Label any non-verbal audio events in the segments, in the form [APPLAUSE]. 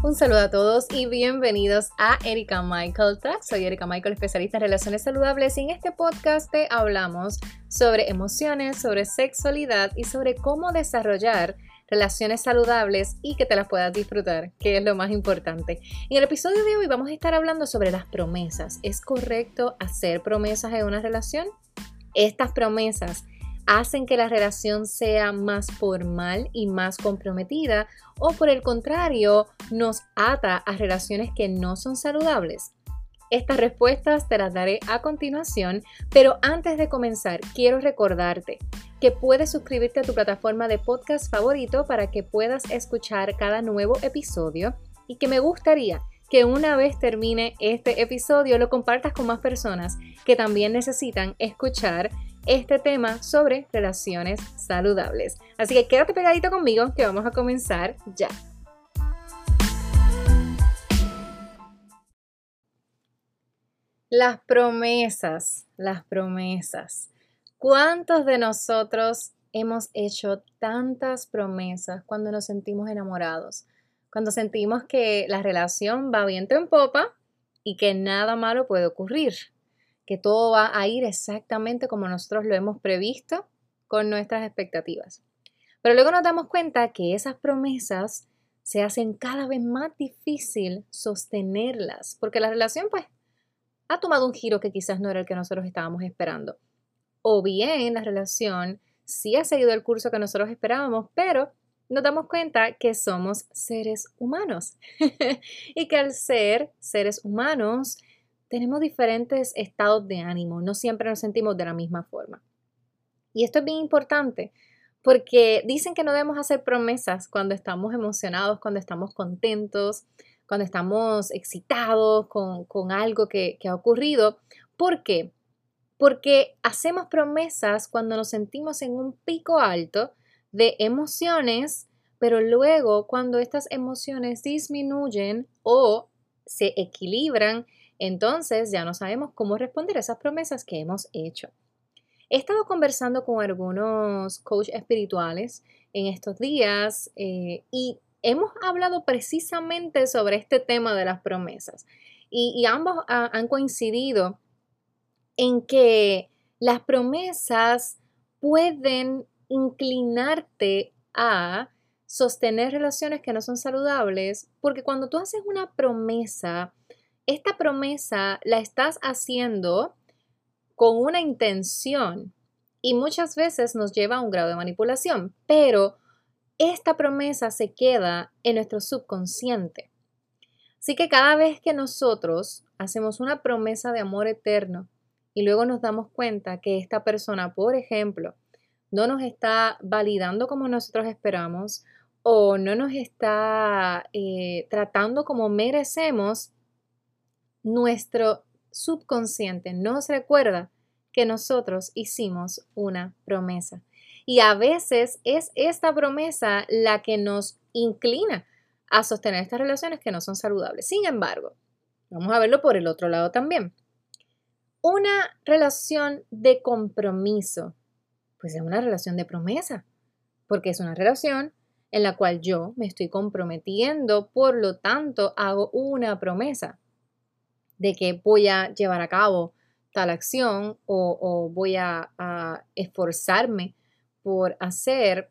Un saludo a todos y bienvenidos a Erika Michael Talk. Soy Erika Michael, especialista en relaciones saludables y en este podcast te hablamos sobre emociones, sobre sexualidad y sobre cómo desarrollar relaciones saludables y que te las puedas disfrutar, que es lo más importante. En el episodio de hoy vamos a estar hablando sobre las promesas. ¿Es correcto hacer promesas en una relación? Estas promesas hacen que la relación sea más formal y más comprometida o por el contrario nos ata a relaciones que no son saludables? Estas respuestas te las daré a continuación, pero antes de comenzar quiero recordarte que puedes suscribirte a tu plataforma de podcast favorito para que puedas escuchar cada nuevo episodio y que me gustaría que una vez termine este episodio lo compartas con más personas que también necesitan escuchar este tema sobre relaciones saludables. Así que quédate pegadito conmigo que vamos a comenzar ya. Las promesas, las promesas. ¿Cuántos de nosotros hemos hecho tantas promesas cuando nos sentimos enamorados? Cuando sentimos que la relación va viento en popa y que nada malo puede ocurrir que todo va a ir exactamente como nosotros lo hemos previsto con nuestras expectativas. Pero luego nos damos cuenta que esas promesas se hacen cada vez más difícil sostenerlas, porque la relación pues ha tomado un giro que quizás no era el que nosotros estábamos esperando. O bien la relación sí ha seguido el curso que nosotros esperábamos, pero nos damos cuenta que somos seres humanos [LAUGHS] y que al ser seres humanos tenemos diferentes estados de ánimo, no siempre nos sentimos de la misma forma. Y esto es bien importante porque dicen que no debemos hacer promesas cuando estamos emocionados, cuando estamos contentos, cuando estamos excitados con, algo que, que ha ocurrido. ¿Por qué? Porque hacemos promesas cuando nos sentimos en un pico alto de emociones, pero luego cuando estas emociones disminuyen o se equilibran entonces ya no sabemos cómo responder a esas promesas que hemos hecho. He estado conversando con algunos coaches espirituales en estos días eh, y hemos hablado precisamente sobre este tema de las promesas. Y, ambos han coincidido en que las promesas pueden inclinarte a sostener relaciones que no son saludables, porque cuando tú haces una promesa, esta promesa la estás haciendo con una intención y muchas veces nos lleva a un grado de manipulación, pero esta promesa se queda en nuestro subconsciente. Así que cada vez que nosotros hacemos una promesa de amor eterno y luego nos damos cuenta que esta persona, por ejemplo, no nos está validando como nosotros esperamos o no nos está eh, tratando como merecemos, nuestro subconsciente nos recuerda que nosotros hicimos una promesa. Y a veces es esta promesa la que nos inclina a sostener estas relaciones que no son saludables. Sin embargo, vamos a verlo por el otro lado también. Una relación de compromiso, pues es una relación de promesa, porque es una relación en la cual yo me estoy comprometiendo, por lo tanto hago una promesa de que voy a llevar a cabo tal acción o, voy a, esforzarme por hacer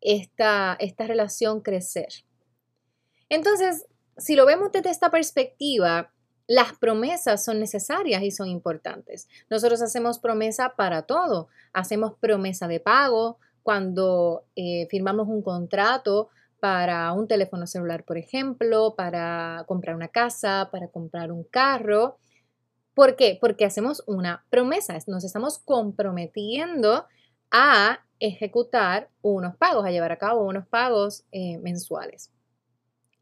esta, esta relación crecer. Entonces, si lo vemos desde esta perspectiva, las promesas son necesarias y son importantes. Nosotros hacemos promesa para todo. Hacemos promesa de pago cuando eh, firmamos un contrato para un teléfono celular, por ejemplo, para comprar una casa, para comprar un carro. ¿Por qué? Porque hacemos una promesa, nos estamos comprometiendo a ejecutar unos pagos, a llevar a cabo unos pagos eh, mensuales,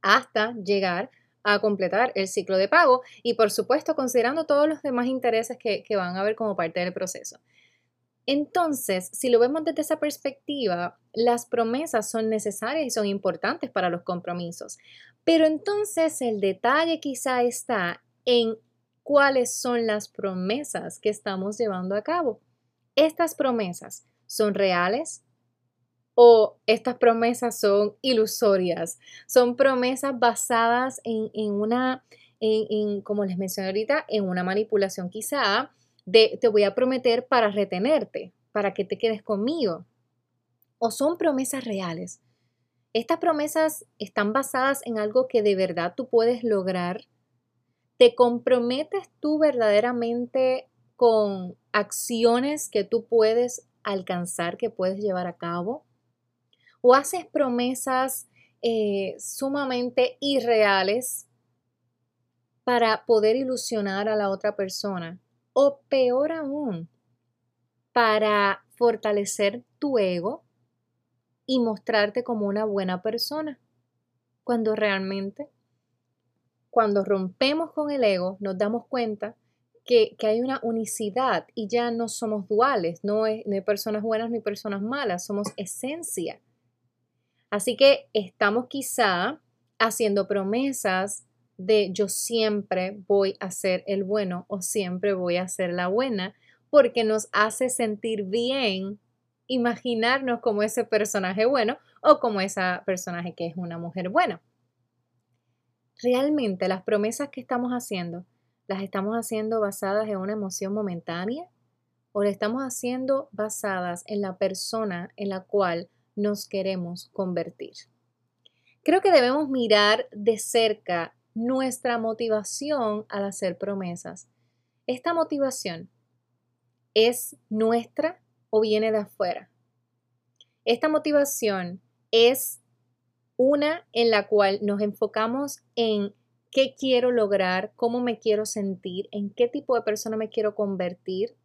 hasta llegar a completar el ciclo de pago y por supuesto considerando todos los demás intereses que, que van a haber como parte del proceso. Entonces, si lo vemos desde esa perspectiva, las promesas son necesarias y son importantes para los compromisos. Pero entonces el detalle quizá está en cuáles son las promesas que estamos llevando a cabo. Estas promesas son reales, o estas promesas son ilusorias, son promesas basadas en, una, en, como les mencioné ahorita, en una manipulación quizá de te voy a prometer para retenerte, para que te quedes conmigo. O son promesas reales. Estas promesas están basadas en algo que de verdad tú puedes lograr. ¿Te comprometes tú verdaderamente con acciones que tú puedes alcanzar, que puedes llevar a cabo? ¿O haces promesas eh, sumamente irreales para poder ilusionar a la otra persona? O peor aún, para fortalecer tu ego y mostrarte como una buena persona, cuando realmente, cuando rompemos con el ego, nos damos cuenta que, hay una unicidad y ya no somos duales, no, hay personas buenas ni personas malas, somos esencia. Así que estamos quizá haciendo promesas de yo siempre voy a ser el bueno o siempre voy a ser la buena, porque nos hace sentir bien imaginarnos como ese personaje bueno o como esa personaje que es una mujer buena. Realmente las promesas que estamos haciendo, ¿las estamos haciendo basadas en una emoción momentánea o las estamos haciendo basadas en la persona en la cual nos queremos convertir? Creo que debemos mirar de cerca nuestra motivación al hacer promesas. Esta motivación es nuestra o viene de afuera. Esta motivación es una en la cual nos enfocamos en qué quiero lograr, cómo me quiero sentir, en qué tipo de persona me quiero convertir,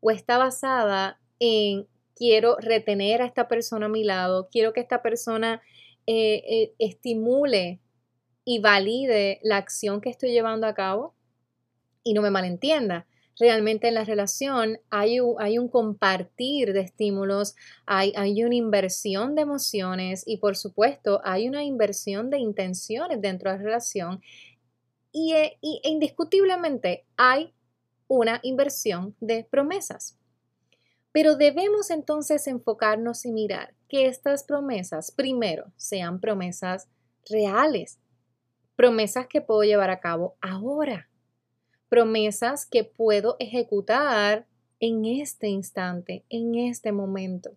o está basada en quiero retener a esta persona a mi lado, quiero que esta persona eh, eh, estimule y valide la acción que estoy llevando a cabo y no me malentienda. Realmente en la relación hay un, hay un compartir de estímulos, hay, hay, una inversión de emociones y por supuesto hay una inversión de intenciones dentro de la relación. Y, eh, y indiscutiblemente hay una inversión de promesas. Pero debemos entonces enfocarnos y mirar que estas promesas, primero, sean promesas reales, promesas que puedo llevar a cabo ahora, promesas que puedo ejecutar en este instante, en este momento.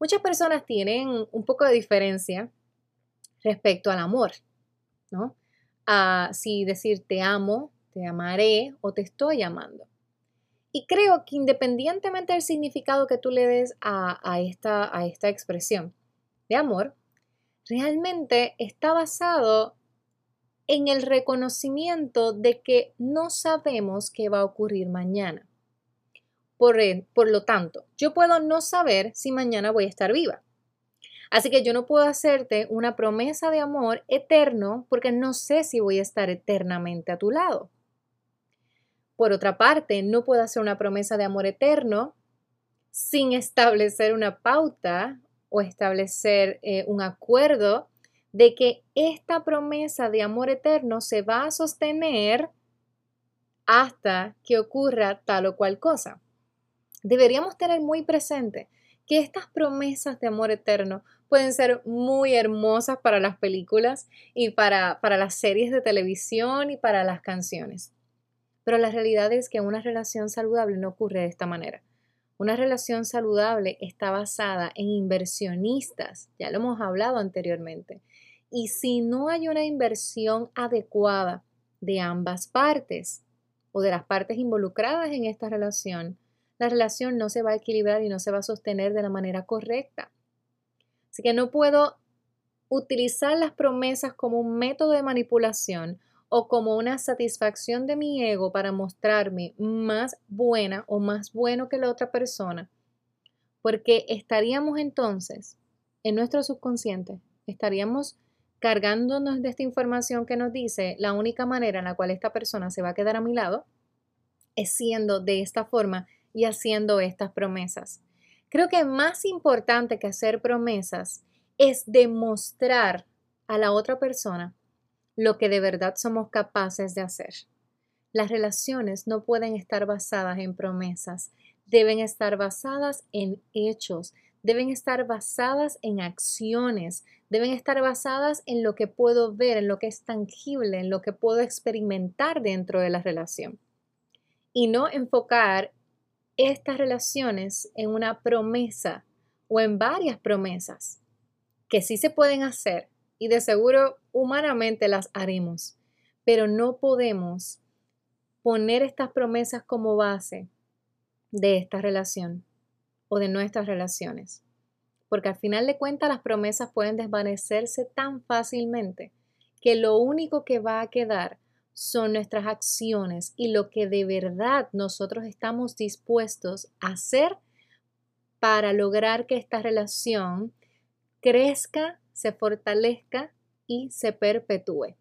Muchas personas tienen un poco de diferencia respecto al amor, ¿no? A si decir te amo, te amaré o te estoy amando. Y creo que independientemente del significado que tú le des a, esta, a esta expresión de amor, realmente está basado en el reconocimiento de que no sabemos qué va a ocurrir mañana. Por, por, lo tanto, yo puedo no saber si mañana voy a estar viva. Así que yo no puedo hacerte una promesa de amor eterno porque no sé si voy a estar eternamente a tu lado. Por otra parte, no puedo hacer una promesa de amor eterno sin establecer una pauta o establecer eh, un acuerdo de que esta promesa de amor eterno se va a sostener hasta que ocurra tal o cual cosa. Deberíamos tener muy presente que estas promesas de amor eterno pueden ser muy hermosas para las películas y para, para las series de televisión y para las canciones. Pero la realidad es que una relación saludable no ocurre de esta manera. Una relación saludable está basada en inversionistas, ya lo hemos hablado anteriormente, y si no hay una inversión adecuada de ambas partes o de las partes involucradas en esta relación, la relación no se va a equilibrar y no se va a sostener de la manera correcta. Así que no puedo utilizar las promesas como un método de manipulación o como una satisfacción de mi ego para mostrarme más buena o más bueno que la otra persona, porque estaríamos entonces en nuestro subconsciente, estaríamos cargándonos de esta información que nos dice la única manera en la cual esta persona se va a quedar a mi lado es siendo de esta forma y haciendo estas promesas. Creo que más importante que hacer promesas es demostrar a la otra persona lo que de verdad somos capaces de hacer. Las relaciones no pueden estar basadas en promesas, deben estar basadas en hechos, deben estar basadas en acciones, deben estar basadas en lo que puedo ver, en lo que es tangible, en lo que puedo experimentar dentro de la relación. Y no enfocar estas relaciones en una promesa o en varias promesas que sí se pueden hacer y de seguro humanamente las haremos, pero no podemos poner estas promesas como base de esta relación o de nuestras relaciones. Porque al final de cuentas las promesas pueden desvanecerse tan fácilmente que lo único que va a quedar son nuestras acciones y lo que de verdad nosotros estamos dispuestos a hacer para lograr que esta relación crezca, se fortalezca y se perpetúe.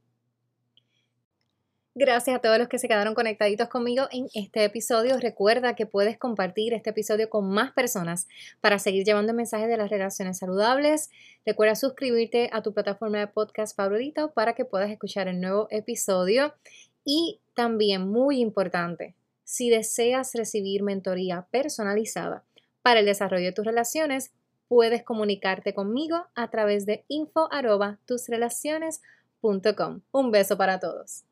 Gracias a todos los que se quedaron conectaditos conmigo en este episodio. Recuerda que puedes compartir este episodio con más personas para seguir llevando mensajes de las relaciones saludables. Recuerda suscribirte a tu plataforma de podcast favorito para que puedas escuchar el nuevo episodio. Y también, muy importante, si deseas recibir mentoría personalizada para el desarrollo de tus relaciones, puedes comunicarte conmigo a través de info tusrelaciones.com. Un beso para todos.